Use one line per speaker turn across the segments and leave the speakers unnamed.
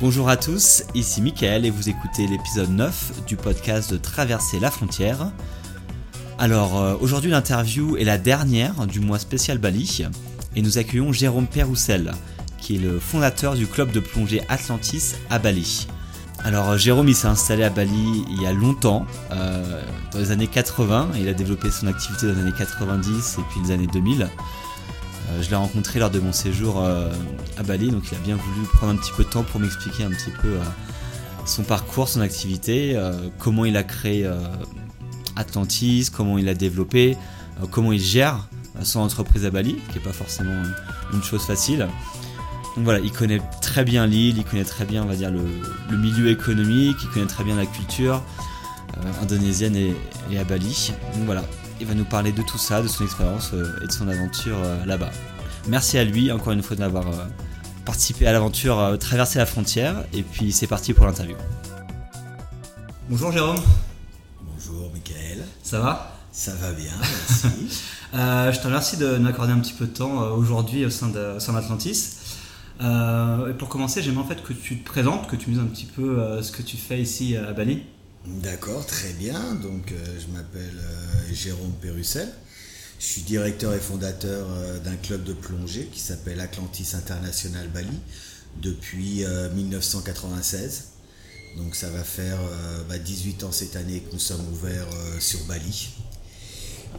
Bonjour à tous, ici Michael et vous écoutez l'épisode 9 du podcast de Traverser la frontière. Alors euh, aujourd'hui l'interview est la dernière du mois spécial Bali et nous accueillons Jérôme Peroussel qui est le fondateur du club de plongée Atlantis à Bali. Alors Jérôme il s'est installé à Bali il y a longtemps, euh, dans les années 80, il a développé son activité dans les années 90 et puis les années 2000. Euh, je l'ai rencontré lors de mon séjour euh, à Bali, donc il a bien voulu prendre un petit peu de temps pour m'expliquer un petit peu euh, son parcours, son activité, comment il a créé Atlantis, comment il a développé, comment il gère son entreprise à Bali, qui n'est pas forcément une chose facile. Donc voilà, il connaît très bien l'île, il connaît très bien, le, milieu économique, il connaît très bien la culture indonésienne et, et, à Bali. Donc voilà, il va nous parler de tout ça, de son expérience et de son aventure là-bas. Merci à lui encore une fois d'avoir euh, participé à l'aventure euh, Traverser la frontière. Et puis c'est parti pour l'interview. Bonjour Jérôme.
Bonjour Michael.
Ça va?
Ça va bien, merci.
Euh, je te remercie de m'accorder un petit peu de temps aujourd'hui au sein d'Atlantis. pour commencer, j'aimerais en fait que tu te présentes, que tu me dises un petit peu ce que tu fais ici à Bali.
D'accord, très bien. Donc, je m'appelle Jérôme Perussel. Je suis directeur et fondateur euh, d'un club de plongée qui s'appelle Atlantis International Bali depuis 1996. Euh, Donc ça va faire 18 euh, bah, ans cette année que nous sommes ouverts sur Bali.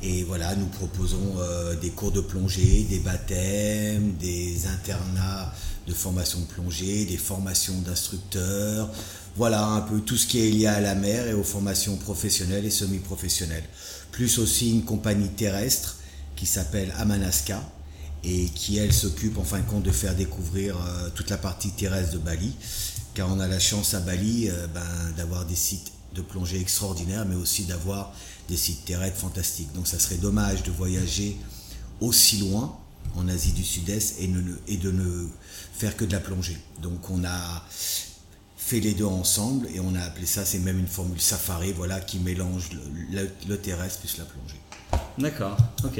Et voilà, nous proposons des cours de plongée, des baptêmes, des internats de formation de plongée, des formations d'instructeurs. Voilà un peu tout ce qui est lié à la mer et aux formations professionnelles et semi-professionnelles plus aussi une compagnie terrestre qui s'appelle Amanaska et qui elle s'occupe en fin de compte de faire découvrir euh, toute la partie terrestre de Bali car on a la chance à Bali euh, ben, d'avoir des sites de plongée extraordinaires mais aussi d'avoir des sites terrestres fantastiques donc ça serait dommage de voyager aussi loin en Asie du Sud-Est et, et de ne faire que de la plongée donc on a fait les deux ensemble et on a appelé ça, c'est même une formule safari, voilà, qui mélange le, terrestre plus la plongée.
D'accord, ok.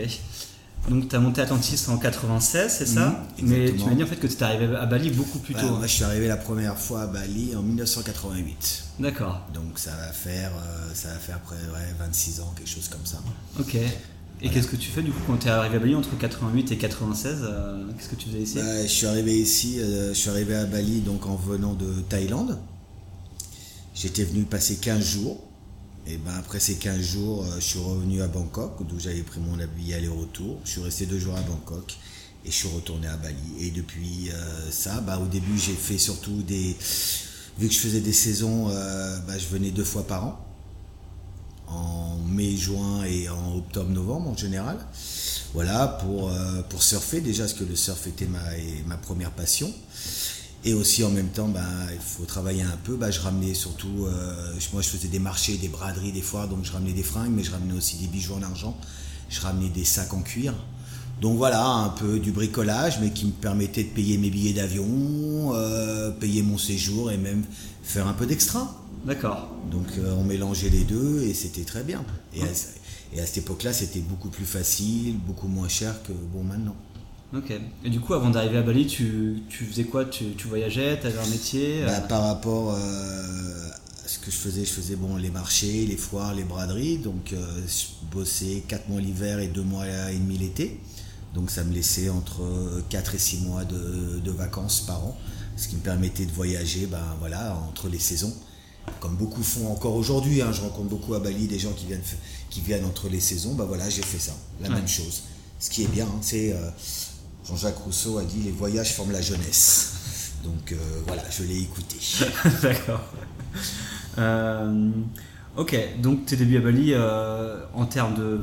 Donc tu as monté Atlantis en 96, c'est ça? Mhm, Mais tu m'as dit en fait que tu es arrivé à Bali beaucoup plus tôt.
moi je suis arrivé la première fois à Bali en 1988.
D'accord.
Donc ça va faire, euh, ça va faire après 26 ans, quelque chose comme ça.
Ok. Et qu'est-ce que tu fais du coup quand tu es arrivé à Bali entre 88 et 96 euh, Qu'est-ce que tu faisais ici?
Bah, Je suis arrivé ici, euh, je suis arrivé à Bali donc en venant de Thaïlande. J'étais venu passer 15 jours. Et ben après ces 15 jours, euh, je suis revenu à Bangkok, d'où j'avais pris mon billet aller-retour. Je suis resté deux jours à Bangkok et je suis retourné à Bali. Et depuis ça, bah, au début j'ai fait surtout des... Vu que je faisais des saisons, bah, je venais deux fois par an en mai, juin et en octobre, novembre en général. Voilà, pour, euh, pour surfer déjà, parce que le surf était ma, ma première passion. Et aussi en même temps, ben, il faut travailler un peu. Ben, je ramenais surtout, euh, moi je faisais des marchés, des braderies des fois, donc je ramenais des fringues, mais je ramenais aussi des bijoux en argent. Je ramenais des sacs en cuir. Donc voilà, un peu du bricolage, mais qui me permettait de payer mes billets d'avion, euh, payer mon séjour et même faire un peu d'extra.
D'accord.
Donc euh, on mélangeait les deux et c'était très bien. Et, à, cette époque-là, c'était beaucoup plus facile, beaucoup moins cher que bon maintenant.
Ok. Et du coup, avant d'arriver à Bali, tu, faisais quoi? Tu, voyageais? Tu avais un métier?
Bah, Par rapport euh, à ce que je faisais, je faisais bon, les marchés, les foires, les braderies. Donc euh, je bossais 4 mois l'hiver et 2 mois et demi l'été. Donc ça me laissait entre 4 et 6 mois de, de, vacances par an. Ce qui me permettait de voyager ben, voilà, entre les saisons comme beaucoup font encore aujourd'hui. Hein, je rencontre beaucoup à Bali des gens qui viennent, qui viennent entre les saisons. Bah voilà, j'ai fait ça, la même chose. Ce qui est bien, hein, c'est euh, Jean-Jacques Rousseau a dit les voyages forment la jeunesse. Donc euh, voilà, je l'ai écouté.
D'accord. Euh, ok, donc tes débuts à Bali en termes de,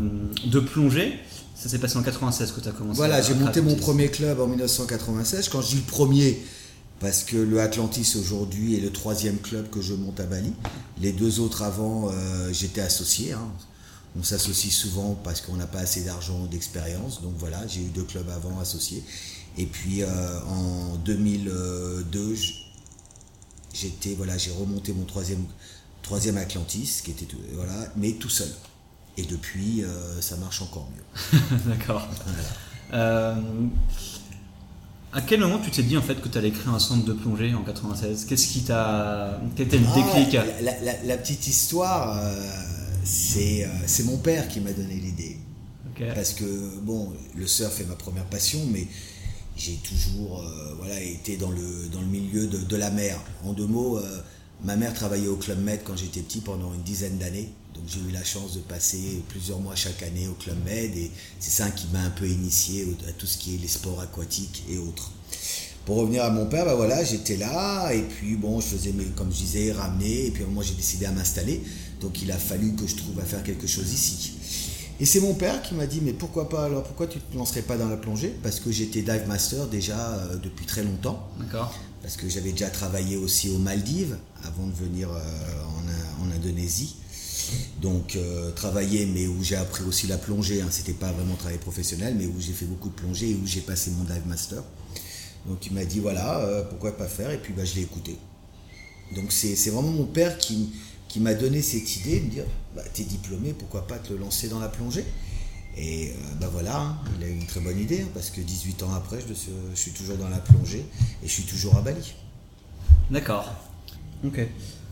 de plongée, ça s'est passé en 96 que tu as commencé.
Voilà, j'ai monté mon premier club en 1996. Quand je dis le premier, parce que le Atlantis aujourd'hui est le troisième club que je monte à Bali. Les deux autres avant, euh, j'étais associé. hein. On s'associe souvent parce qu'on n'a pas assez d'argent ou d'expérience. Donc voilà, j'ai eu deux clubs avant associés. Et puis euh, en 2002, j- j'étais voilà, j'ai remonté mon troisième, troisième Atlantis, qui était tout- voilà, mais tout seul. Et depuis, euh, ça marche encore mieux.
D'accord.
Voilà.
À quel moment tu t'es dit en fait que tu allais créer un centre de plongée en 96 Qu'est-ce qui t'a. Quel était le
Ah,
déclic?
la, la- la- la petite histoire, euh, c'est euh, c'est mon père qui m'a donné l'idée. Parce que, bon, le surf est ma première passion, mais j'ai toujours euh, voilà, été dans le, dans le milieu de, de la mer. En deux mots, ma mère travaillait au Club Med quand j'étais petit pendant une dizaine d'années. Donc j'ai eu la chance de passer plusieurs mois chaque année au Club Med et c'est ça qui m'a un peu initié à tout ce qui est les sports aquatiques et autres. Pour revenir à mon père, bah voilà, j'étais là et puis bon, je faisais mes, comme je disais, ramener et puis moi j'ai décidé à m'installer. Donc il a fallu que je trouve à faire quelque chose ici. Et c'est mon père qui m'a dit mais pourquoi pas alors? Pourquoi tu te lancerais pas dans la plongée? Parce que j'étais dive master déjà euh, depuis très longtemps.
D'accord.
Parce que j'avais déjà travaillé aussi aux Maldives avant de venir euh, en, Indonésie. Donc euh, travailler mais où j'ai appris aussi la plongée. Hein. C'était pas vraiment travail professionnel mais où j'ai fait beaucoup de plongée et où j'ai passé mon dive master. Donc il m'a dit voilà euh, pourquoi pas faire et puis bah, je l'ai écouté. Donc c'est c'est vraiment mon père qui, qui m'a donné cette idée de me dire bah, t'es diplômé, pourquoi pas te lancer dans la plongée? Et bah voilà, hein, il a eu une très bonne idée hein, parce que 18 ans après, je, suis- je suis toujours dans la plongée et je suis toujours à Bali.
D'accord. Ok.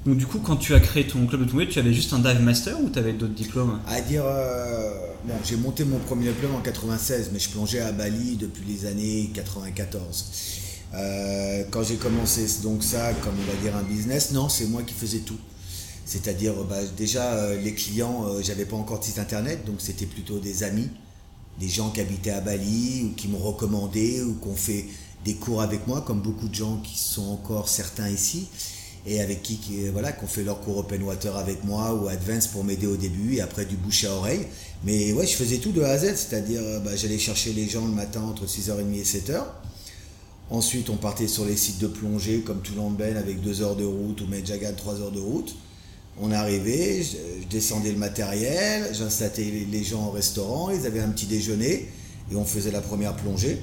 Donc du coup, quand tu as créé ton club de plongée, tu avais juste un dive master ou tu avais d'autres diplômes?
À dire, euh, bon, j'ai monté mon premier diplôme en 96, mais je plongeais à Bali depuis les années 94. Euh, quand j'ai commencé donc ça, comme on va dire un business, non, c'est moi qui faisais tout. C'est-à-dire, bah, déjà, euh, les clients, euh, j'avais pas encore de site internet, donc c'était plutôt des amis, des gens qui habitaient à Bali ou qui m'ont recommandé ou qui ont fait des cours avec moi, comme beaucoup de gens qui sont encore certains ici et avec qui, voilà, qui ont fait leur cours open water avec moi ou advance pour m'aider au début et après du bouche à oreille. Mais ouais, je faisais tout de A à Z, c'est-à-dire euh, bah, j'allais chercher les gens le matin entre 6h30 et 7h. Ensuite, on partait sur les sites de plongée comme Toulon Ben avec 2 heures de route ou Medjagan 3 heures de route. On arrivait, je, descendais le matériel, j'installais les- gens au restaurant, ils avaient un petit déjeuner et on faisait la première plongée.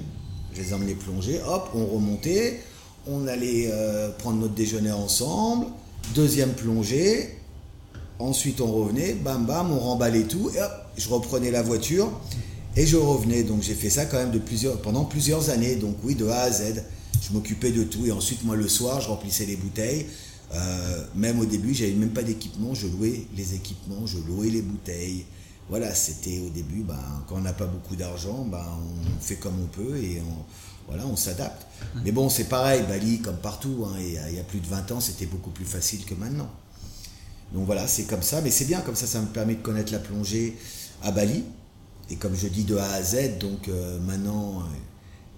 Je les emmenais plonger, hop, on remontait, on allait euh, prendre notre déjeuner ensemble, deuxième plongée, ensuite on revenait, bam bam, on remballait tout, et hop, je reprenais la voiture et je revenais. Donc j'ai fait ça quand même pendant plusieurs années, donc oui, de A à Z. Je m'occupais de tout et ensuite moi le soir, je remplissais les bouteilles. Euh, même au début, j'avais même pas d'équipement, je louais les équipements, je louais les bouteilles. Voilà, c'était au début, ben, quand on n'a pas beaucoup d'argent, ben, on fait comme on peut et on, voilà, on s'adapte. Mais bon, c'est pareil, Bali, comme partout, hein, et il y a- il y a plus de 20 ans, c'était beaucoup plus facile que maintenant. Donc voilà, c'est comme ça, mais c'est bien, comme ça, ça me permet de connaître la plongée à Bali. Et comme je dis, de A à Z, donc euh, maintenant, euh,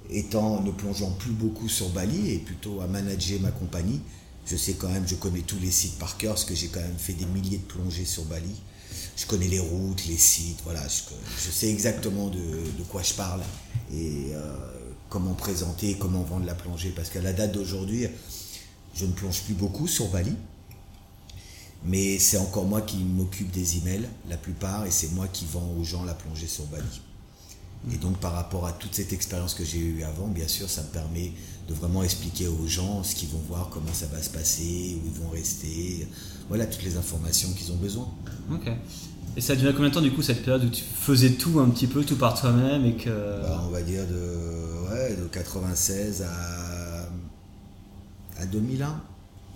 étant, ne plongeant plus beaucoup sur Bali et plutôt à manager ma compagnie, je sais quand même, je connais tous les sites par cœur, parce que j'ai quand même fait des milliers de plongées sur Bali. Je connais les routes, les sites, voilà, je, je sais exactement de, quoi je parle et euh, comment présenter, comment vendre la plongée. Parce qu'à la date d'aujourd'hui, je ne plonge plus beaucoup sur Bali. Mais c'est encore moi qui m'occupe des emails, la plupart, et c'est moi qui vends aux gens la plongée sur Bali. Et donc par rapport à toute cette expérience que j'ai eue avant, bien sûr, ça me permet de vraiment expliquer aux gens ce qu'ils vont voir, comment ça va se passer, où ils vont rester, voilà toutes les informations qu'ils ont besoin.
Ok. Et ça a duré combien de temps du coup cette période où tu faisais tout un petit peu, tout par toi-même et que.
Bah, on va dire de, ouais, de 96 à, à 2001,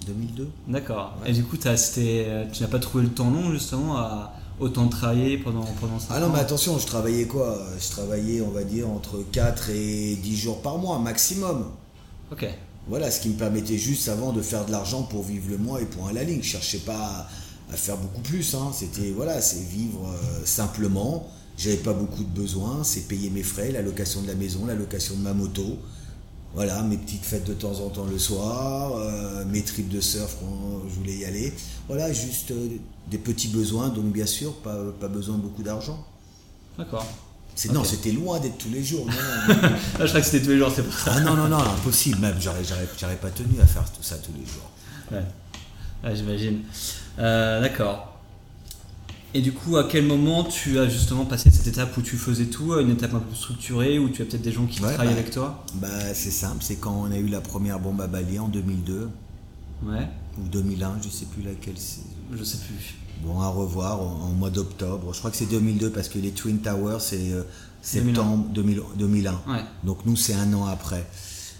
2002.
D'accord.
Ouais.
Et du coup, euh, tu n'as pas trouvé le temps long justement à autant travailler pendant, pendant ça
Ah non, mais attention, je travaillais quoi? Je travaillais, on va dire, entre 4 et 10 jours par mois, maximum.
Ok.
Voilà, ce qui me permettait juste avant de faire de l'argent pour vivre le mois et pour la ligne. Je cherchais pas à, à faire beaucoup plus. hein. C'était voilà, c'est vivre euh, simplement. J'avais pas beaucoup de besoins. C'est payer mes frais, la location de la maison, la location de ma moto. Voilà, mes petites fêtes de temps en temps le soir, euh, mes trips de surf quand je voulais y aller. Voilà, juste euh, des petits besoins. Donc bien sûr, pas, pas besoin de beaucoup d'argent.
D'accord.
Non, c'était loin d'être tous les jours. non, non, non.
Ah, je crois que c'était tous les jours, c'est pour ça.
ah non, non, non, impossible. Même, j'aurais, pas tenu à faire tout ça tous les jours.
Ouais, Ouais, j'imagine. Euh, D'accord. Et du coup, à quel moment tu as justement passé cette étape où tu faisais tout à une étape un peu structurée, où tu as peut-être des gens qui
Ouais,
travaillent
bah.
avec toi?
Bah, c'est simple. C'est quand on a eu la première bombe à Bali en 2002
Ouais,
ou 2001, je sais plus laquelle. C'est...
je sais plus.
Bon, à revoir en, en mois d'octobre. Je crois que c'est 2002 parce que les Twin Towers, c'est euh,
2001.
septembre 2000 2001.
Ouais,
Donc nous, c'est un an après.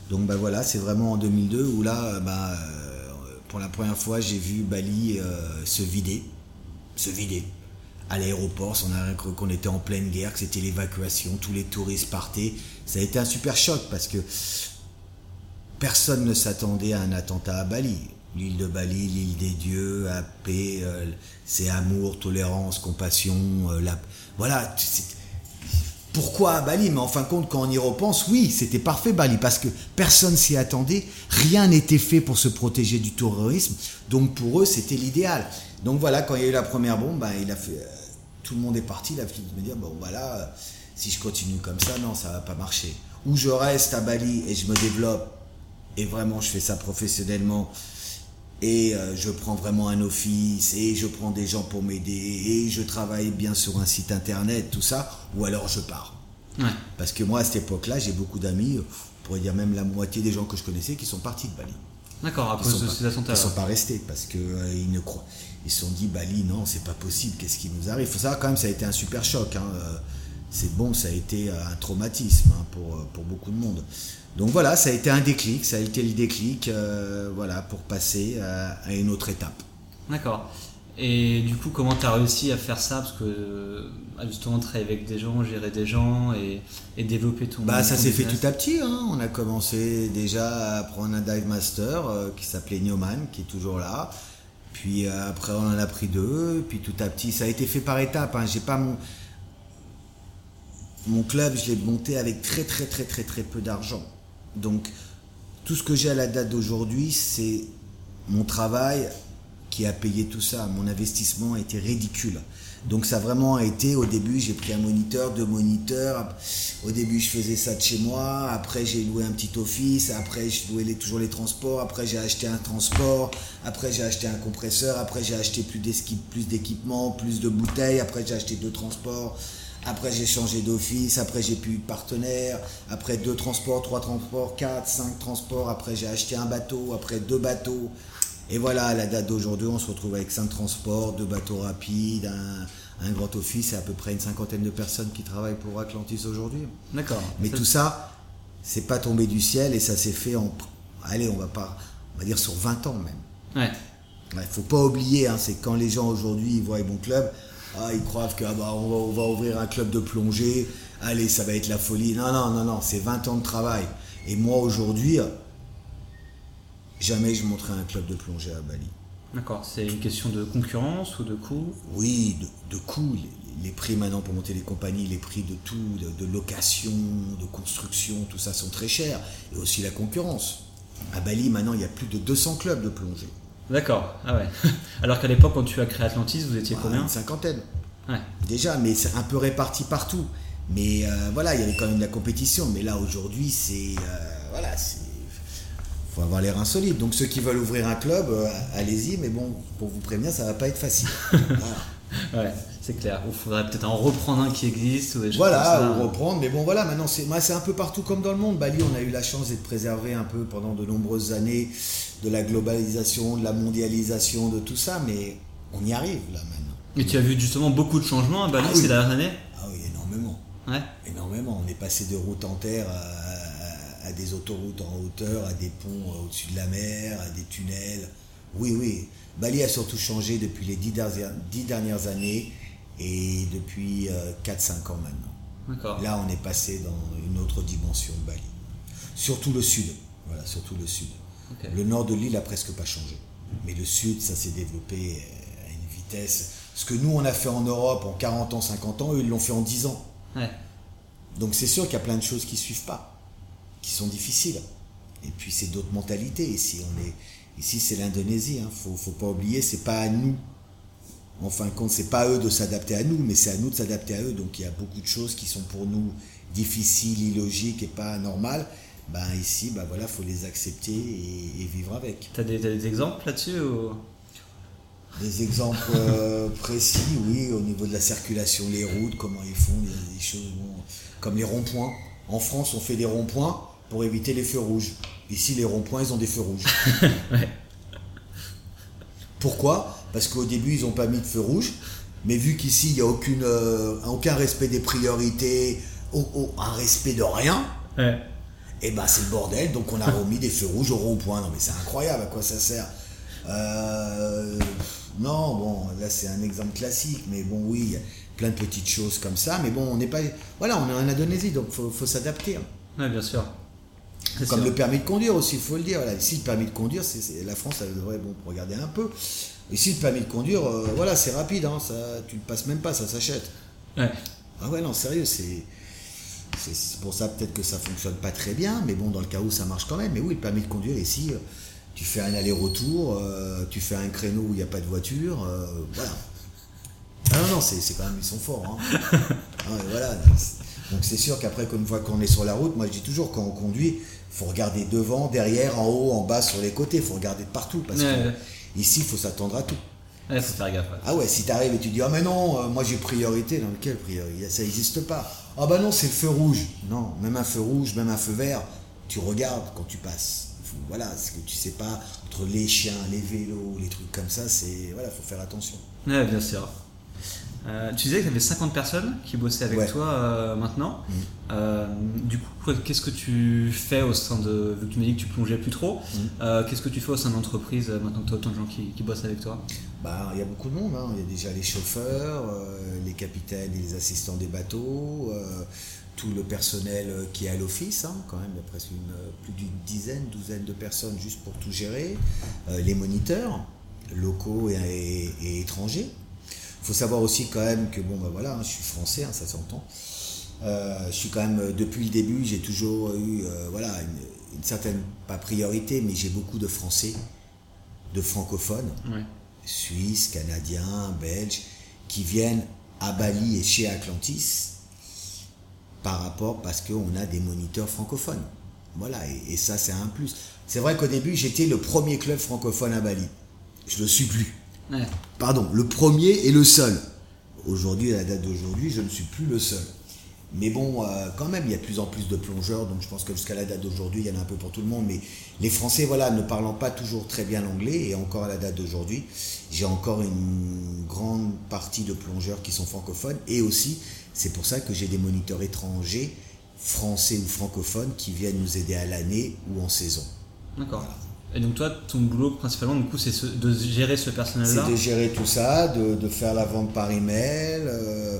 Donc bah voilà, c'est vraiment en 2002 où là, euh, bah, euh, pour la première fois, j'ai vu Bali euh, se vider, se vider. À l'aéroport, on a cru qu'on était en pleine guerre, que c'était l'évacuation, tous les touristes partaient. Ça a été un super choc parce que personne ne s'attendait à un attentat à Bali. L'île de Bali, l'île des dieux, à paix, euh, c'est amour, tolérance, compassion, euh, la... voilà. Pourquoi Bali? Mais en fin de compte, quand on y repense, oui, c'était parfait Bali, parce que personne s'y attendait, rien n'était fait pour se protéger du terrorisme, donc pour eux, c'était l'idéal. Donc voilà, quand il y a eu la première bombe, ben, il a fait, euh, tout le monde est parti, il a fait me dire, bon voilà, euh, si je continue comme ça, non, ça va pas marcher. Ou je reste à Bali et je me développe, et vraiment je fais ça professionnellement, et euh, je prends vraiment un office et je prends des gens pour m'aider et je travaille bien sur un site internet, tout ça, ou alors je pars.
ouais,
Parce que moi à cette époque-là, j'ai beaucoup d'amis, on pourrait dire même la moitié des gens que je connaissais qui sont partis de Bali.
d'accord, à
Ils
cause de ces attentats.
Ils sont pas restés parce que euh, ils ne croient. Ils se sont dit Bali, non, c'est pas possible. Qu'est-ce qui nous arrive? Il faut savoir quand même, ça a été un super choc. hein, euh, C'est bon, ça a été un traumatisme hein, pour, pour beaucoup de monde. Donc voilà, ça a été un déclic, ça a été le déclic, euh, voilà, pour passer à, à une autre étape.
D'accord. Et du coup, comment tu as réussi à faire ça? Parce que euh, justement travailler avec des gens, gérer des gens et, et développer ton.
Bah, ça s'est fait tout à petit. Hein. On a commencé déjà à prendre un dive master euh, qui s'appelait Newman, qui est toujours là. Puis euh, après, on en a pris deux. Puis tout à petit, ça a été fait par étapes. Hein. J'ai pas mon mon club, je l'ai monté avec très très très très très peu d'argent. Donc tout ce que j'ai à la date d'aujourd'hui, c'est mon travail qui a payé tout ça. Mon investissement a été ridicule. Donc ça a vraiment été, au début j'ai pris un moniteur, deux moniteurs, au début je faisais ça de chez moi, après j'ai loué un petit office, après je louais les- toujours les transports, après j'ai acheté un transport, après j'ai acheté un compresseur, après j'ai acheté plus d'esqui- plus d'équipements, plus de bouteilles, après j'ai acheté deux transports, après j'ai changé d'office, après j'ai plus eu de partenaire, après deux transports, trois transports, quatre, cinq transports, après j'ai acheté un bateau, après deux bateaux. Et voilà, à la date d'aujourd'hui, on se retrouve avec cinq transports, deux bateaux rapides, un, un grand office et à peu près une cinquantaine de personnes qui travaillent pour Atlantis aujourd'hui.
D'accord.
Mais tout ça, c'est pas tombé du ciel et ça s'est fait en, allez, on va pas, on va dire sur 20 ans même.
Ouais.
Il faut pas oublier, hein, c'est quand les gens aujourd'hui voient mon club, ah, ils croient que ah bah, on, va, on va ouvrir un club de plongée, allez, ça va être la folie. Non, non, non, non, c'est 20 ans de travail. Et moi aujourd'hui, jamais je montrerai un club de plongée à Bali.
D'accord. C'est une question de concurrence ou de coût?
Oui, de, les, les prix maintenant pour monter les compagnies, les prix de tout, de, de location, de construction, tout ça sont très chers. Et aussi la concurrence. À Bali, maintenant, il y a plus de 200 clubs de plongée.
D'accord. Ah ouais. Alors qu'à l'époque, quand tu as créé Atlantis, vous étiez combien
Une cinquantaine.
Ouais.
Déjà, mais c'est un peu réparti partout. Mais euh, voilà, il y avait quand même de la compétition. Mais là, aujourd'hui, c'est. euh, voilà, c'est. faut avoir les reins solides. Donc, ceux qui veulent ouvrir un club, euh, allez-y. Mais bon, pour vous prévenir, ça va pas être facile. voilà.
Ouais, c'est clair. Il faudrait peut-être en reprendre un qui existe ou des choses
Voilà, ou reprendre. Mais bon, voilà, maintenant, c'est c'est un peu partout comme dans le monde. Bali, on a eu la chance d'être préservé un peu pendant de nombreuses années de la globalisation, de la mondialisation, de tout ça. Mais on y arrive, là, maintenant.
Et tu as vu justement beaucoup de changements à Bali
Ah oui.
ces dernières années?
Ah oui, énormément.
Ouais.
Énormément. On est passé de routes en terre à, à- à des autoroutes en hauteur, à des ponts euh, au-dessus de la mer, à des tunnels. Oui, oui. Bali a surtout changé depuis les dix dernières, dix dernières années et depuis euh, 4-5 ans maintenant. Là, on est passé dans une autre dimension de Bali. Surtout le sud. Voilà, surtout le sud. Le nord de l'île a presque pas changé. Mais le sud, ça s'est développé euh, à une vitesse. Ce que nous, on a fait en Europe en 40 ans, 50 ans, eux, ils l'ont fait en 10 ans.
Ouais.
Donc c'est sûr qu'il y a plein de choses qui suivent pas, qui sont difficiles. Et puis c'est d'autres mentalités. Ici, on est, ici c'est l'Indonésie. Hein. Faut, faut pas oublier, c'est pas à nous en fin de compte, c'est pas à eux de s'adapter à nous, mais c'est à nous de s'adapter à eux. Donc il y a beaucoup de choses qui sont pour nous difficiles, illogiques et pas normales. Ben ici, ben voilà, faut les accepter et, vivre avec.
Tu as, des exemples là-dessus ou...
Des exemples euh, précis, oui, au niveau de la circulation, les routes, comment ils font, des choses comme les ronds-points. En France, on fait des ronds-points pour éviter les feux rouges. Ici, les ronds-points, ils ont des feux rouges. Pourquoi? Parce qu'au début, ils n'ont pas mis de feu rouge. Mais vu qu'ici, il n'y a aucune, euh, aucun respect des priorités, un respect de rien, et eh ben c'est le bordel. Donc on a remis des feux rouges au rond-point. Non mais c'est incroyable, à quoi ça sert euh, Non, bon, là c'est un exemple classique, mais bon, oui, il y a plein de petites choses comme ça. Mais bon, on n'est pas. Voilà, on est en Indonésie, donc il faut, s'adapter. Hein.
Oui, bien sûr.
Comme le permis de conduire aussi, il faut le dire. ici, le permis de conduire, c'est, la France, elle devrait bon, regarder un peu. Ici, le permis de conduire, euh, voilà, c'est rapide, hein, ça, tu ne passes même pas, ça s'achète.
Ouais.
Ah ouais, non, sérieux, c'est, c'est, pour ça peut-être que ça fonctionne pas très bien, mais bon, dans le cas où ça marche quand même. Mais oui, le permis de conduire ici, euh, tu fais un aller-retour, euh, tu fais un créneau où il n'y a pas de voiture, voilà. Ah non, non, c'est, quand même, ils sont forts. Hein. Ah voilà. Donc c'est sûr qu'après, une fois qu'on est sur la route, moi je dis toujours, quand on conduit, faut regarder devant, derrière, en haut, en bas, sur les côtés. Il faut regarder de partout. Parce que ici, il faut s'attendre à tout.
Faut faire gaffe.
Ah ouais, si tu arrives et tu dis, ah mais non, euh, moi j'ai priorité. Dans quelle priorité Ça n'existe pas. Ah bah non, c'est le feu rouge. Non, même un feu rouge, même un feu vert, tu regardes quand tu passes. voilà, ce que tu sais pas, entre les chiens, les vélos, les trucs comme ça, c'est. Voilà, faut faire attention.
Ouais, bien sûr. Euh, tu disais que tu avais 50 personnes qui bossaient avec toi euh, maintenant. Mm. Euh, du coup, qu'est-ce que tu fais au sein de. Vu que tu m'as dit que tu plongeais plus trop, mm. qu'est-ce que tu fais au sein d'entreprise maintenant que tu as autant de gens qui, bossent avec toi?
Bah, Il y a beaucoup de monde. Hein. Il y a déjà les chauffeurs, les capitaines et les assistants des bateaux, tout le personnel qui est à l'office, hein, quand même. Il y a presque une, plus d'une dizaine, douzaine de personnes juste pour tout gérer. les moniteurs locaux et étrangers. Faut savoir aussi quand même que, bon, ben voilà, hein, je suis français, hein, ça s'entend. Euh, je suis quand même, euh, depuis le début, j'ai toujours eu, euh, voilà, une, certaine, pas priorité, mais j'ai beaucoup de Français, de francophones, Suisses, Canadiens, Belges, qui viennent à Bali et chez Atlantis par rapport parce qu'on a des moniteurs francophones. Voilà, et, et ça c'est un plus. C'est vrai qu'au début j'étais le premier club francophone à Bali. Je le suis plus. Pardon, le premier et le seul. Aujourd'hui, à la date d'aujourd'hui, je ne suis plus le seul. Mais bon, euh, quand même, il y a de plus en plus de plongeurs, donc je pense que jusqu'à la date d'aujourd'hui, il y en a un peu pour tout le monde. Mais les Français, voilà, ne parlant pas toujours très bien l'anglais, et encore à la date d'aujourd'hui, j'ai encore une grande partie de plongeurs qui sont francophones, et aussi, c'est pour ça que j'ai des moniteurs étrangers, français ou francophones, qui viennent nous aider à l'année ou en saison.
D'accord. Et donc toi, ton boulot principalement, du coup, c'est de gérer ce personnel-là
C'est de gérer tout ça, de, faire la vente par email, euh,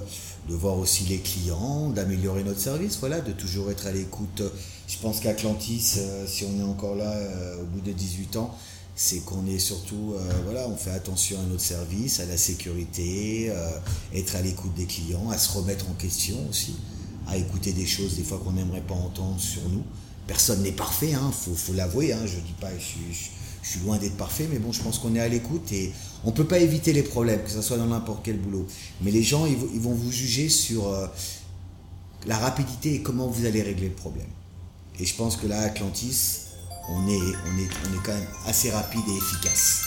de voir aussi les clients, d'améliorer notre service, voilà, de toujours être à l'écoute. Je pense qu'Atlantis, euh, si on est encore là euh, au bout de 18 ans, c'est qu'on est surtout, voilà, on fait attention à notre service, à la sécurité, être à l'écoute des clients, à se remettre en question aussi, à écouter des choses des fois qu'on n'aimerait pas entendre sur nous personne n'est parfait, hein, faut, l'avouer. Hein, je dis pas, je, je, suis loin d'être parfait, mais bon, je pense qu'on est à l'écoute et on peut pas éviter les problèmes, que ce soit dans n'importe quel boulot. Mais les gens, ils, vont vous juger sur euh, la rapidité et comment vous allez régler le problème. Et je pense que là, Atlantis, on est quand même assez rapide et efficace.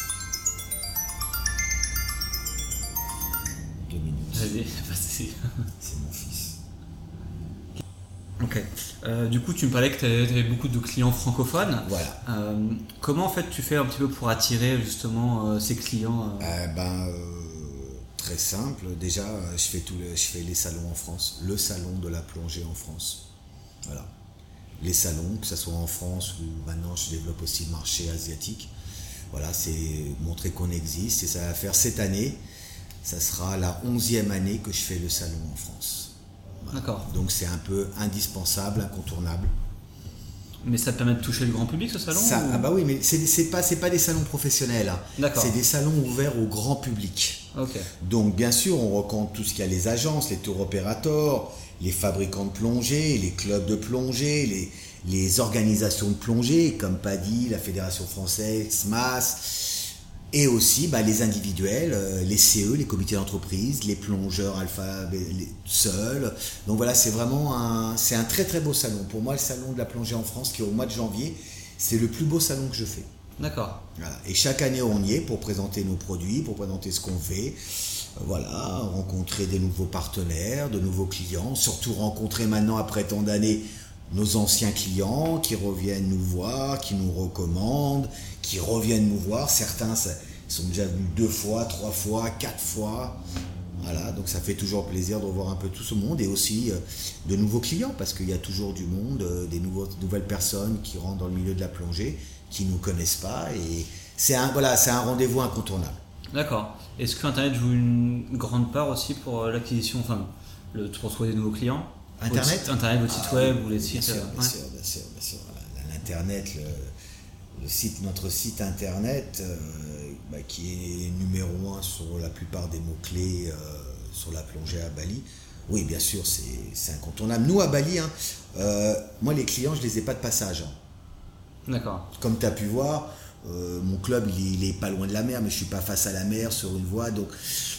Deux minutes.
C'est mon fils.
Ok. Euh, du coup, tu me parlais que tu avais, beaucoup de clients francophones.
Voilà.
Euh, comment en fait tu fais un petit peu pour attirer justement euh, ces clients
Ben très simple. Déjà, je fais tout, je fais les salons en France, le salon de la plongée en France. Voilà. Les salons, que ce soit en France ou maintenant je développe aussi le marché asiatique. Voilà, c'est montrer qu'on existe et ça va faire cette année. Ça sera la onzième année que je fais le salon en France.
D'accord.
Donc c'est un peu indispensable, incontournable.
Mais ça te permet de toucher le grand public ce salon
Ah bah oui, mais c'est pas pas des salons professionnels. Hein. C'est des salons ouverts au grand public. Donc bien sûr, on rencontre tout ce qu'il y a les agences, les tours opérateurs, les fabricants de plongée, les clubs de plongée, les, les organisations de plongée comme PADI, la Fédération française, SMAS, Et aussi bah, les individuels, euh, les CE, les comités d'entreprise, les plongeurs alpha les seuls. Donc voilà, c'est vraiment un, c'est un très très beau salon. Pour moi, le salon de la plongée en France, qui est au mois de janvier, c'est le plus beau salon que je fais.
D'accord.
Et chaque année, on y est pour présenter nos produits, pour présenter ce qu'on fait. Euh, voilà, rencontrer des nouveaux partenaires, de nouveaux clients, surtout rencontrer maintenant, après tant d'années, nos anciens clients qui reviennent nous voir, qui nous recommandent, qui reviennent nous voir. Certains sont déjà venus deux fois, trois fois, quatre fois. Voilà, donc ça fait toujours plaisir de revoir un peu tout ce monde et aussi euh, de nouveaux clients parce qu'il y a toujours du monde, euh, des nouvelles personnes qui rentrent dans le milieu de la plongée, qui ne nous connaissent pas et c'est un, voilà, c'est un rendez-vous incontournable.
D'accord. Est-ce que Internet joue une grande part aussi pour euh, l'acquisition, enfin, le, pour trouver des nouveaux clients?
Internet?
Internet, votre site ah web ou les sites
Bien sûr, bien sûr, bien sûr. Bien sûr. L'Internet, le, site, notre site Internet, euh, bah, qui est numéro un sur la plupart des mots-clés euh, sur la plongée à Bali. Oui, bien sûr, c'est incontournable. Nous, à Bali, hein, moi, les clients, je ne les ai pas de passage. Hein.
D'accord.
Comme tu as pu voir, euh, mon club, il est, pas loin de la mer, mais je suis pas face à la mer sur une voie. Donc,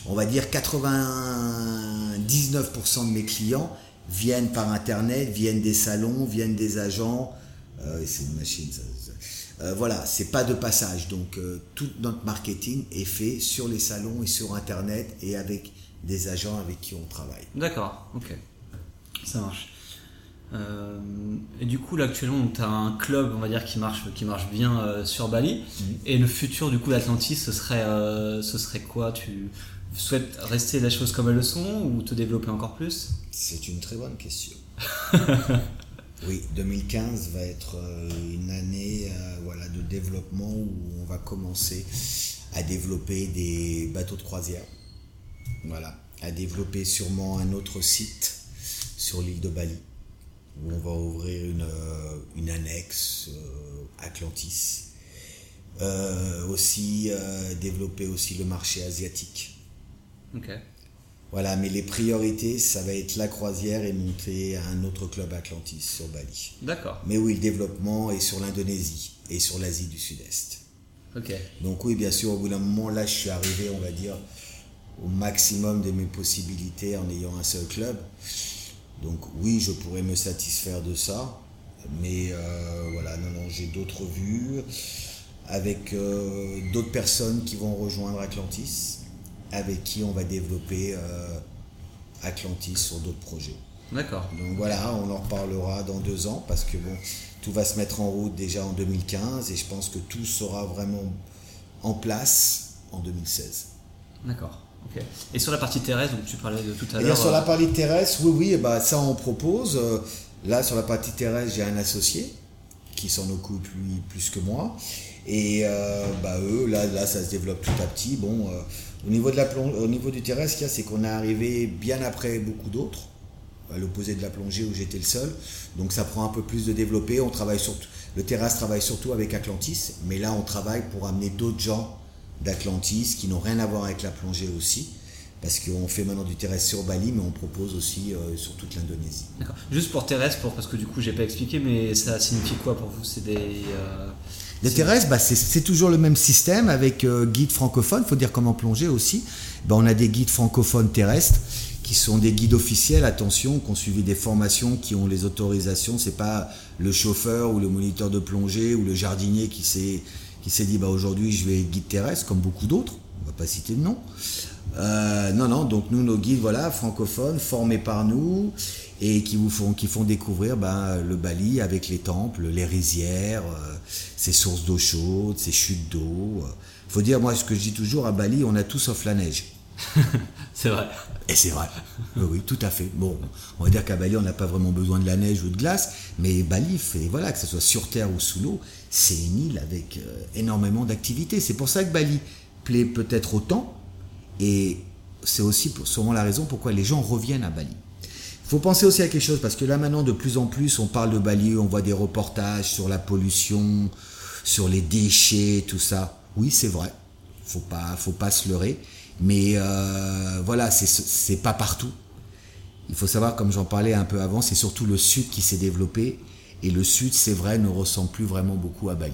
on va dire 99% de mes clients viennent par internet, viennent des salons, viennent des agents. Euh, c'est une machine, ça. Euh, voilà, c'est pas de passage. Donc, tout notre marketing est fait sur les salons et sur internet et avec des agents avec qui on travaille.
D'accord, ok. Ça marche. Euh, et du coup, là, actuellement, tu as un club, on va dire, qui marche, qui marche bien euh, sur Bali. Mhm. Et le futur, du coup, d'Atlantis, ce serait, euh, ce serait quoi? Tu souhaites rester les choses comme elles le sont ou te développer encore plus?
C'est une très bonne question. oui, 2015 va être une année voilà, de développement où on va commencer à développer des bateaux de croisière. Voilà, à développer sûrement un autre site sur l'île de Bali où on va ouvrir une, euh, une annexe euh, Atlantis. Euh, aussi développer aussi le marché asiatique.
Ok.
Voilà, mais les priorités, ça va être la croisière et monter un autre club Atlantis sur Bali.
D'accord.
Mais oui, le développement est sur l'Indonésie et sur l'Asie du Sud-Est.
Ok.
Donc oui, bien sûr, au bout d'un moment, là, je suis arrivé, on va dire, au maximum de mes possibilités en ayant un seul club. Donc oui, je pourrais me satisfaire de ça, mais euh, voilà, non, non, j'ai d'autres vues avec euh, d'autres personnes qui vont rejoindre Atlantis, avec qui on va développer euh, Atlantis sur d'autres projets.
D'accord.
Donc voilà, on en reparlera dans deux ans parce que bon, tout va se mettre en route déjà en 2015 et je pense que tout sera vraiment en place en 2016.
D'accord. Et sur la partie terrestre, donc tu parlais de tout à
l'heure. Sur la euh, partie terrestre, oui, oui, bah, ça on propose. Euh, là, sur la partie terrestre, j'ai un associé qui s'en occupe lui plus que moi. Et euh, bah, eux, là, là, ça se développe tout à petit. Bon, au, niveau de la au niveau du terrestre, ce qu'il y a, c'est qu'on est arrivé bien après beaucoup d'autres, à l'opposé de la plongée où j'étais le seul. Donc ça prend un peu plus de développer. On travaille le terrestre travaille surtout avec Atlantis, mais là, on travaille pour amener d'autres gens d'Atlantis qui n'ont rien à voir avec la plongée aussi. Parce qu'on fait maintenant du terrestre sur Bali, mais on propose aussi euh, sur toute l'Indonésie.
D'accord. Juste pour terrestre, parce que du coup, j'ai pas expliqué, mais ça signifie quoi pour vous? C'est des. Euh,
les terrestres, bah, c'est toujours le même système avec euh, guide francophone. Il faut dire comment plonger aussi. Bah, on a des guides francophones terrestres qui sont des guides officiels, attention, qui ont suivi des formations, qui ont les autorisations. C'est pas le chauffeur ou le moniteur de plongée ou le jardinier qui s'est qui s'est dit bah, aujourd'hui je vais être guide terrestre comme beaucoup d'autres, on va pas citer de nom. Euh, non, non, donc nous, nos guides, voilà, francophones, formés par nous et qui vous font, qui font découvrir bah, le Bali avec les temples, les rizières, euh, ses sources d'eau chaude, ses chutes d'eau. faut dire, moi, ce que je dis toujours, à Bali, on a tout sauf la neige.
c'est vrai.
Et c'est vrai. Oui, tout à fait. Bon, on va dire qu'à Bali, on n'a pas vraiment besoin de la neige ou de glace, mais Bali, fait, voilà, que ce soit sur terre ou sous l'eau, c'est une île avec euh, énormément d'activités. C'est pour ça que Bali plaît peut-être autant, et c'est aussi sûrement la raison pourquoi les gens reviennent à Bali. Il faut penser aussi à quelque chose, parce que là maintenant, de plus en plus, on parle de Bali, on voit des reportages sur la pollution, sur les déchets, tout ça. Oui, c'est vrai. Faut pas, faut pas se leurrer. Mais euh, voilà, c'est pas partout. Il faut savoir, comme j'en parlais un peu avant, c'est surtout le sud qui s'est développé. Et le sud, c'est vrai, ne ressemble plus vraiment beaucoup à Bali.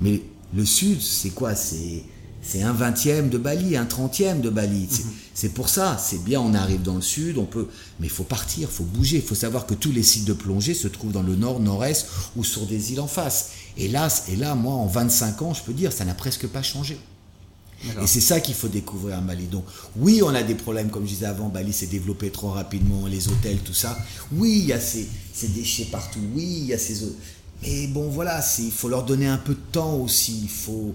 Mais le sud, c'est quoi? C'est c'est un vingtième de Bali, un trentième de Bali.
Mhm.
C'est pour ça, c'est bien, on arrive dans le sud, on peut, mais il faut partir, il faut bouger. Il faut savoir que tous les sites de plongée se trouvent dans le nord, nord-est ou sur des îles en face. Et là, et là, moi, en 25 ans, je peux dire, ça n'a presque pas changé. Et c'est ça qu'il faut découvrir à Bali. Donc, oui, on a des problèmes, comme je disais avant, Bali s'est développé trop rapidement, les hôtels, tout ça. Oui, il y a ces, ces déchets partout. Oui, il y a ces. Mais bon, voilà, il faut leur donner un peu de temps aussi. Il faut.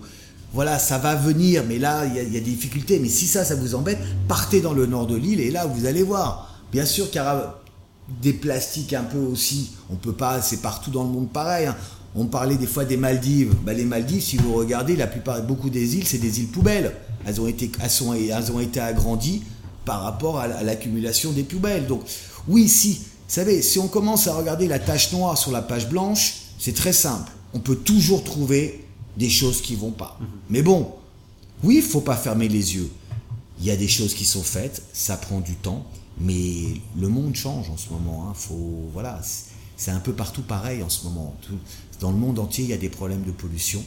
Voilà, ça va venir, mais là, il y, a, des difficultés. Mais si ça, ça vous embête, partez dans le nord de l'île et là, vous allez voir. Bien sûr qu'il y aura des plastiques un peu aussi. On peut pas, c'est partout dans le monde pareil. Hein. On parlait des fois des Maldives. Bah, les Maldives, si vous regardez, la plupart, beaucoup des îles, c'est des îles poubelles. Elles ont été, elles elles ont été agrandies par rapport à l'accumulation des poubelles. Donc, oui, si, vous savez, si on commence à regarder la tache noire sur la page blanche, c'est très simple. On peut toujours trouver des choses qui vont pas. Mais bon, oui, il faut pas fermer les yeux. Il y a des choses qui sont faites, ça prend du temps, mais le monde change en ce moment. Hein. Faut, voilà, c'est un peu partout pareil en ce moment. Dans le monde entier, il y a des problèmes de pollution.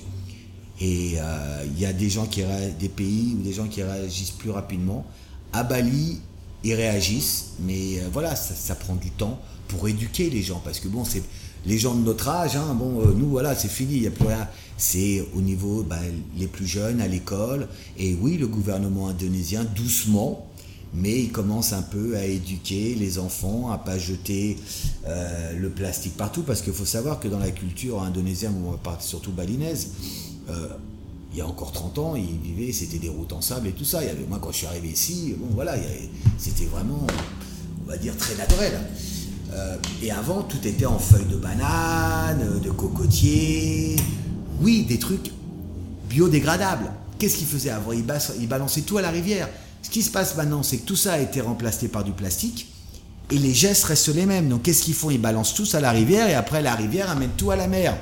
Et euh, il y a des gens qui des pays ou des gens qui réagissent plus rapidement. À Bali, ils réagissent, mais euh, voilà, ça, prend du temps pour éduquer les gens, parce que bon, c'est les gens de notre âge, hein, bon, euh, nous voilà, c'est fini, il a. C'est au niveau ben, les plus jeunes à l'école, et oui, le gouvernement indonésien doucement, mais il commence un peu à éduquer les enfants à pas jeter le plastique partout, parce qu'il faut savoir que dans la culture indonésienne, surtout balinaise, euh, il y a encore 30 ans, ils vivaient, c'était des routes en sable et tout ça. Il avait, moi, quand je suis arrivé ici, bon, voilà, c'était vraiment, on va dire, très naturel. Euh, et avant, tout était en feuilles de banane, de cocotier. Oui, des trucs biodégradables. Qu'est-ce qu'ils faisaient avant? Ils, balançaient tout à la rivière. Ce qui se passe maintenant, c'est que tout ça a été remplacé par du plastique et les gestes restent les mêmes. Donc, qu'est-ce qu'ils font? Ils balancent tous à la rivière et après, la rivière amène tout à la mer.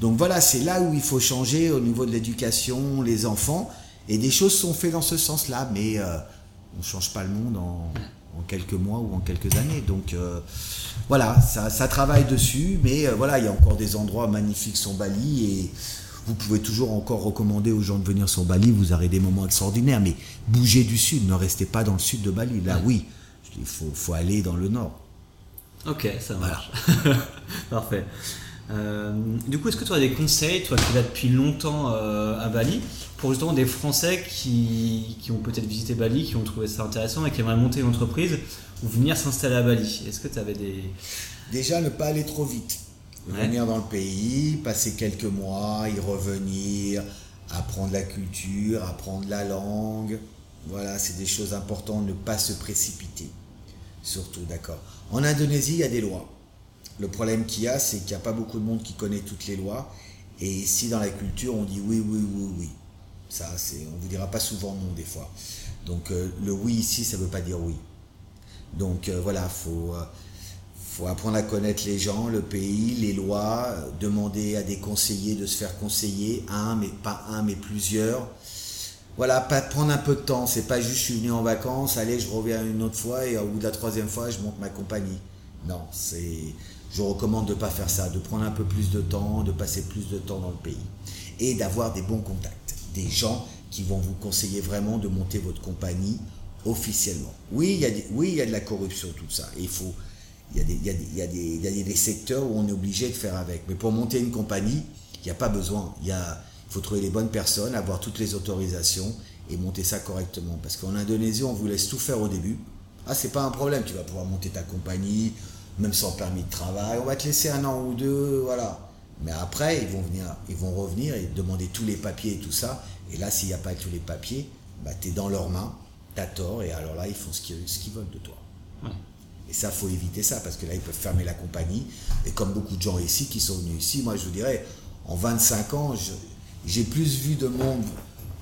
Donc voilà, c'est là où il faut changer au niveau de l'éducation, les enfants. Et des choses sont faites dans ce sens-là, mais euh, on ne change pas le monde en, quelques mois ou en quelques années. Donc euh, voilà, ça, travaille dessus, mais euh, voilà, il y a encore des endroits magnifiques sur Bali et vous pouvez toujours encore recommander aux gens de venir sur Bali, vous aurez des moments extraordinaires, mais bougez du sud, ne restez pas dans le sud de Bali. Là, oui, il faut, faut aller dans le nord.
Ok, ça marche. Parfait. Euh, du coup, est-ce que tu as des conseils, toi qui vas depuis longtemps euh, à Bali, pour justement des Français qui, qui ont peut-être visité Bali, qui ont trouvé ça intéressant et qui aimeraient monter une entreprise ou venir s'installer à Bali? Est-ce que tu avais des...
Déjà, ne pas aller trop vite. Venir dans le pays, passer quelques mois, y revenir, apprendre la culture, apprendre la langue. Voilà, c'est des choses importantes, ne pas se précipiter. Surtout, d'accord. En Indonésie, il y a des lois. Le problème qu'il y a, c'est qu'il n'y a pas beaucoup de monde qui connaît toutes les lois. Et ici, dans la culture, on dit oui, oui, oui, oui. Ça, c'est, on vous dira pas souvent non des fois. Donc euh, le oui ici, ça ne veut pas dire oui. Donc euh, voilà, faut euh, faut apprendre à connaître les gens, le pays, les lois, demander à des conseillers de se faire conseiller, un mais pas un mais plusieurs. Voilà, pas prendre un peu de temps. C'est pas juste je suis venu en vacances, allez, je reviens une autre fois et au bout de la troisième fois, je monte ma compagnie. Non, c'est je recommande de ne pas faire ça, de prendre un peu plus de temps, de passer plus de temps dans le pays et d'avoir des bons contacts, des gens qui vont vous conseiller vraiment de monter votre compagnie officiellement. Oui, il y a, de la corruption, tout ça. il faut, il y, a des, secteurs où on est obligé de faire avec. Mais pour monter une compagnie, il n'y a pas besoin. Il faut trouver les bonnes personnes, avoir toutes les autorisations et monter ça correctement. Parce qu'en Indonésie, on vous laisse tout faire au début. Ah, c'est pas un problème, tu vas pouvoir monter ta compagnie, même sans permis de travail. On va te laisser un an ou deux, voilà. Mais après, ils vont, venir, ils vont revenir et demander tous les papiers et tout ça. Et là, s'il n'y a pas tous les papiers, bah, tu es dans leurs mains, tu as tort, et alors là, ils font ce qu'ils, veulent de toi. Et ça, faut éviter ça, parce que là, ils peuvent fermer la compagnie. Et comme beaucoup de gens ici qui sont venus ici, moi, je vous dirais, en 25 ans, j'ai plus vu de monde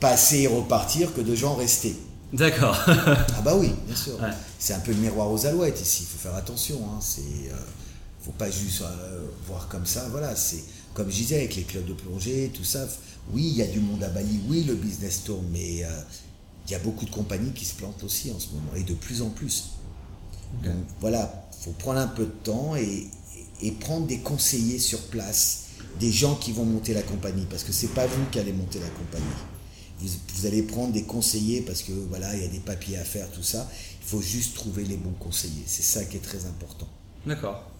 passer et repartir que de gens rester.
D'accord.
ah bah oui, bien sûr. C'est un peu le miroir aux alouettes ici, il faut faire attention. Hein. C'est, euh, faut pas juste euh, voir comme ça. Voilà, c'est comme je disais avec les clubs de plongée, tout ça. Oui, il y a du monde à Bali, oui, le business tourne, mais euh, il y a beaucoup de compagnies qui se plantent aussi en ce moment, et de plus en plus. Donc voilà, faut prendre un peu de temps et, et, prendre des conseillers sur place, des gens qui vont monter la compagnie, parce que c'est pas vous qui allez monter la compagnie Vous, allez prendre des conseillers parce que voilà, il y a des papiers à faire, tout ça. Il faut juste trouver les bons conseillers. C'est ça qui est très important.
D'accord.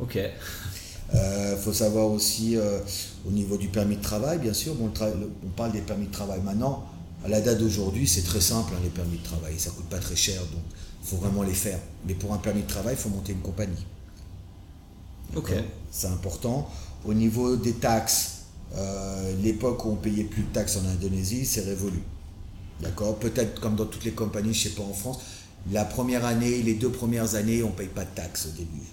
Ok.
Il euh, faut savoir aussi euh, au niveau du permis de travail, bien sûr. Bon, on parle des permis de travail maintenant. À la date d'aujourd'hui, c'est très simple hein, les permis de travail. Ça coûte pas très cher, donc il faut vraiment les faire. Mais pour un permis de travail, il faut monter une compagnie.
Ok.
C'est important. Au niveau des taxes, euh, l'époque où on payait plus de taxes en Indonésie, c'est révolu. D'accord? Peut-être comme dans toutes les compagnies, je ne sais pas en France, la première année, les deux premières années, on ne paye pas de taxes au début.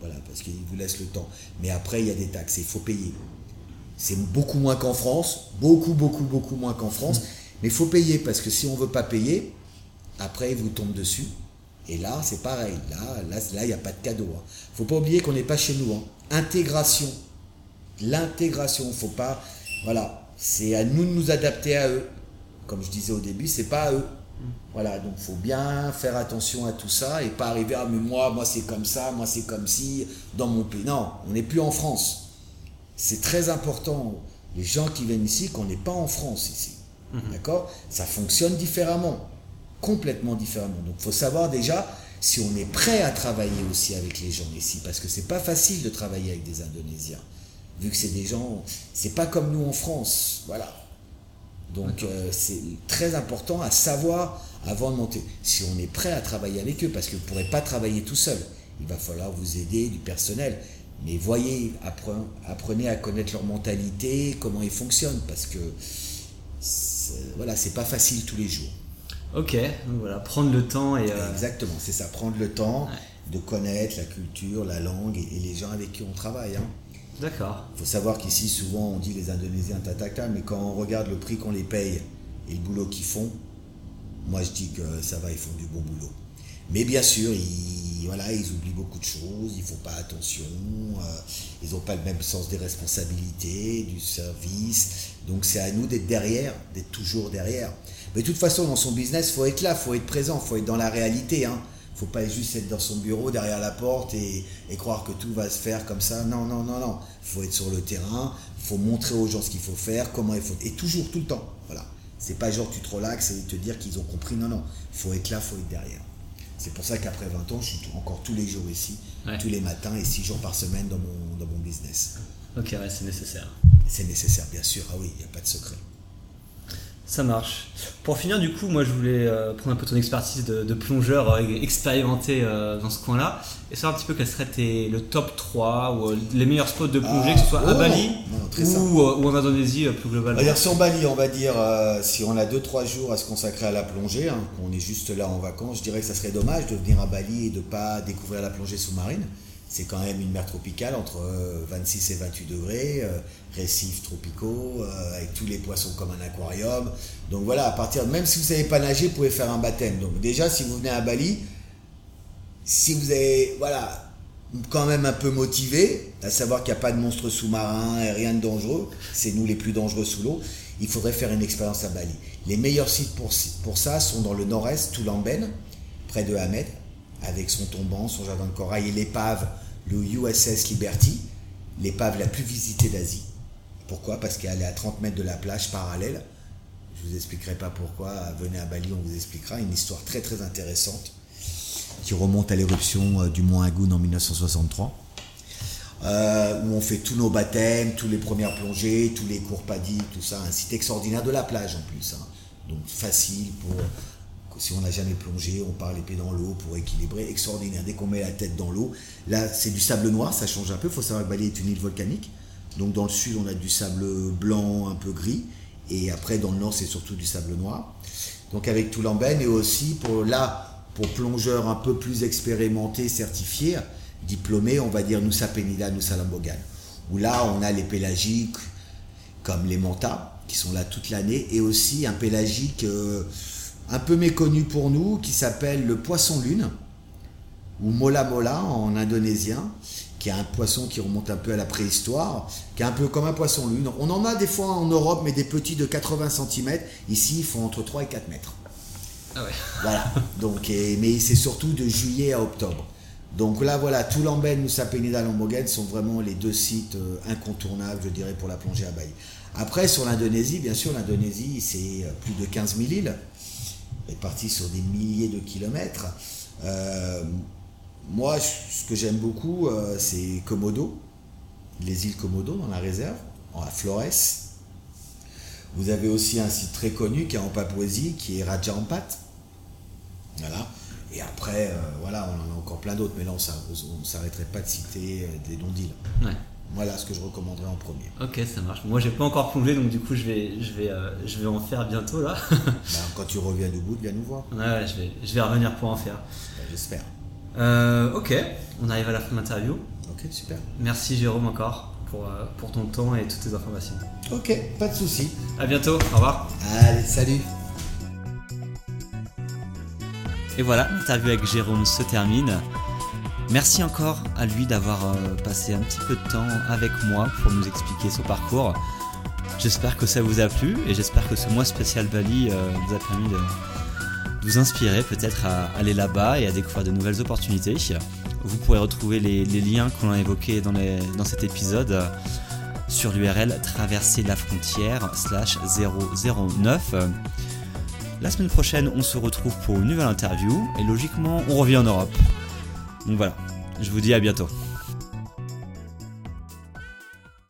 Voilà, parce qu'ils vous laissent le temps. Mais après, il y a des taxes et il faut payer. C'est beaucoup moins qu'en France, beaucoup, beaucoup, beaucoup moins qu'en France. Mais il faut payer parce que si on ne veut pas payer, après, ils vous tombent dessus. Et là, c'est pareil. Là, là, il n'y a pas de cadeau. Il hein. ne faut pas oublier qu'on n'est pas chez nous. Hein. Intégration. L'intégration. Faut pas. Voilà. C'est à nous de nous adapter à eux. Comme je disais au début, c'est pas à eux. Voilà, donc il faut bien faire attention à tout ça et pas arriver à mais moi, moi c'est comme ça, moi c'est comme si dans mon pays. Non, on n'est plus en France. C'est très important, les gens qui viennent ici, qu'on n'est pas en France ici. Mhm. D'accord? Ça fonctionne différemment complètement différemment. Donc il faut savoir déjà si on est prêt à travailler aussi avec les gens ici, parce que c'est pas facile de travailler avec des Indonésiens, vu que c'est des gens, c'est pas comme nous en France, voilà. Donc euh, c'est très important à savoir avant de monter, si on est prêt à travailler avec eux, parce que vous ne pourrez pas travailler tout seul. Il va falloir vous aider du personnel. Mais voyez, apprenez à connaître leur mentalité, comment ils fonctionnent, parce que voilà, c'est pas facile tous les jours.
Ok, donc voilà, prendre le temps et. Euh,
Exactement, c'est ça, prendre le temps de connaître la culture, la langue et, les gens avec qui on travaille. Hein.
D'accord.
Il faut savoir qu'ici, souvent, on dit les Indonésiens tatata, mais quand on regarde le prix qu'on les paye et le boulot qu'ils font, moi je dis que ça va, ils font du bon boulot. Mais bien sûr, ils, voilà, ils oublient beaucoup de choses, ils font pas attention, euh, ils n'ont pas le même sens des responsabilités, du service. Donc c'est à nous d'être derrière, d'être toujours derrière. Mais de toute façon, dans son business, il faut être là, il faut être présent, il faut être dans la réalité. Hein. Faut pas juste être dans son bureau, derrière la porte et, croire que tout va se faire comme ça. Non, non, non, non. Il faut être sur le terrain, il faut montrer aux gens ce qu'il faut faire, comment il faut. Et toujours, tout le temps. Voilà. C'est pas genre tu te relaxes et te dire qu'ils ont compris. Non, non. Il faut être là, il faut être derrière. C'est pour ça qu'après 20 ans, je suis encore tous les jours ici, tous les matins et 6 jours par semaine dans mon, dans mon business.
Ok, ouais, c'est nécessaire.
C'est nécessaire, bien sûr. Ah oui, il n'y a pas de secret.
Ça marche. Pour finir, du coup, moi je voulais euh, prendre un peu ton expertise de, plongeur euh, expérimenté euh, dans ce coin-là et savoir un petit peu quel serait le top 3 ou les meilleurs spots de plongée, que ce soit à ah, Bali ou, en Indonésie plus globalement.
Dire, sur Bali, on va dire, si on a 2-3 jours à se consacrer à la plongée, hein, qu'on est juste là en vacances, je dirais que ça serait dommage de venir à Bali et de ne pas découvrir la plongée sous-marine c'est quand même une mer tropicale entre 26 euh, et 28 degrés, euh, récifs tropicaux, euh, avec tous les poissons comme un aquarium. Donc voilà, à partir, même si vous ne savez pas nager, vous pouvez faire un baptême. Donc déjà, si vous venez à Bali, si vous avez, voilà, quand même un peu motivé, à savoir qu'il n'y a pas de monstres sous-marins et rien de dangereux, c'est nous les plus dangereux sous l'eau, il faudrait faire une expérience à Bali. Les meilleurs sites pour, ça sont dans le nord-est, Toulamben, près de Hamed, avec son tombant, son jardin de corail et l'épave le USS Liberty, l'épave la plus visitée d'Asie. Pourquoi? Parce qu'elle est à 30 mètres de la plage parallèle. Je vous expliquerai pas pourquoi. Venez à Bali, on vous expliquera. Une histoire très très intéressante qui remonte à l'éruption euh, du mont Agoun en 1963. Euh, où on fait tous nos baptêmes, tous les premières plongées, tous les cours paddy, tout ça. Un site extraordinaire de la plage en plus. Hein. Donc facile pour si on n'a jamais plongé, on part les pieds dans l'eau pour équilibrer, extraordinaire. Dès qu'on met la tête dans l'eau, là c'est du sable noir, ça change un peu. Il faut savoir que Bali est une île volcanique. Donc dans le sud, on a du sable blanc, un peu gris. Et après, dans le nord, c'est surtout du sable noir. Donc avec tout l'emben et aussi pour là, pour plongeurs un peu plus expérimentés, certifiés, diplômés, on va dire Nusa Penida, Nusa Lambogan. Où là, on a les pélagiques comme les mantas qui sont là toute l'année et aussi un pélagique. Euh, un peu méconnu pour nous qui s'appelle le poisson lune ou mola mola en indonésien, qui est un poisson qui remonte un peu à la préhistoire, qui est un peu comme un poisson lune. On en a des fois en Europe, mais des petits de 80 cm. Ici, ils font entre 3 et 4 mètres.
Ah ouais.
Voilà. Donc, mais c'est surtout de juillet à octobre. Donc là, voilà, Toulamben, Nusa Penida, Lambogen sont vraiment les deux sites euh, incontournables, je dirais, pour la plongée à Bali. Après, sur l'Indonésie, bien sûr, l'Indonésie, c'est plus de 15 000 îles, réparties sur des milliers de kilomètres. Euh, moi, ce que j'aime beaucoup, euh, c'est Komodo, les îles Komodo dans la réserve, à Flores. Vous avez aussi un site très connu qui est en Papouasie, qui est Raja Ampat. Voilà. Et après, euh, voilà, on en a encore plein d'autres, mais là, on ne s'arrêterait pas de citer des noms d'îles. Voilà ce que je recommanderais en premier.
Ok, ça marche. Moi, j'ai pas encore plongé, donc du coup, je vais, je vais, euh, je vais en faire bientôt là.
Bah, quand tu reviens du bout, viens nous voir.
Ouais, je vais, je vais revenir pour en faire.
Bah, j'espère.
Euh, ok, on arrive à la fin de l'interview.
Ok, super.
Merci Jérôme encore pour, euh, pour ton temps et toutes tes informations.
Ok, pas de souci.
À bientôt, au revoir.
Allez, salut.
Et voilà, l'interview avec Jérôme se termine. Merci encore à lui d'avoir euh, passé un petit peu de temps avec moi pour nous expliquer son parcours. J'espère que ça vous a plu et j'espère que ce mois spécial Bali euh, vous a permis de, vous inspirer peut-être à aller là-bas et à découvrir de nouvelles opportunités. Vous pourrez retrouver les, liens qu'on a évoqués dans, dans cet épisode sur l'URL traverser la frontière slash 009. La semaine prochaine, on se retrouve pour une nouvelle interview et logiquement, on revient en Europe. Donc voilà, je vous dis à bientôt.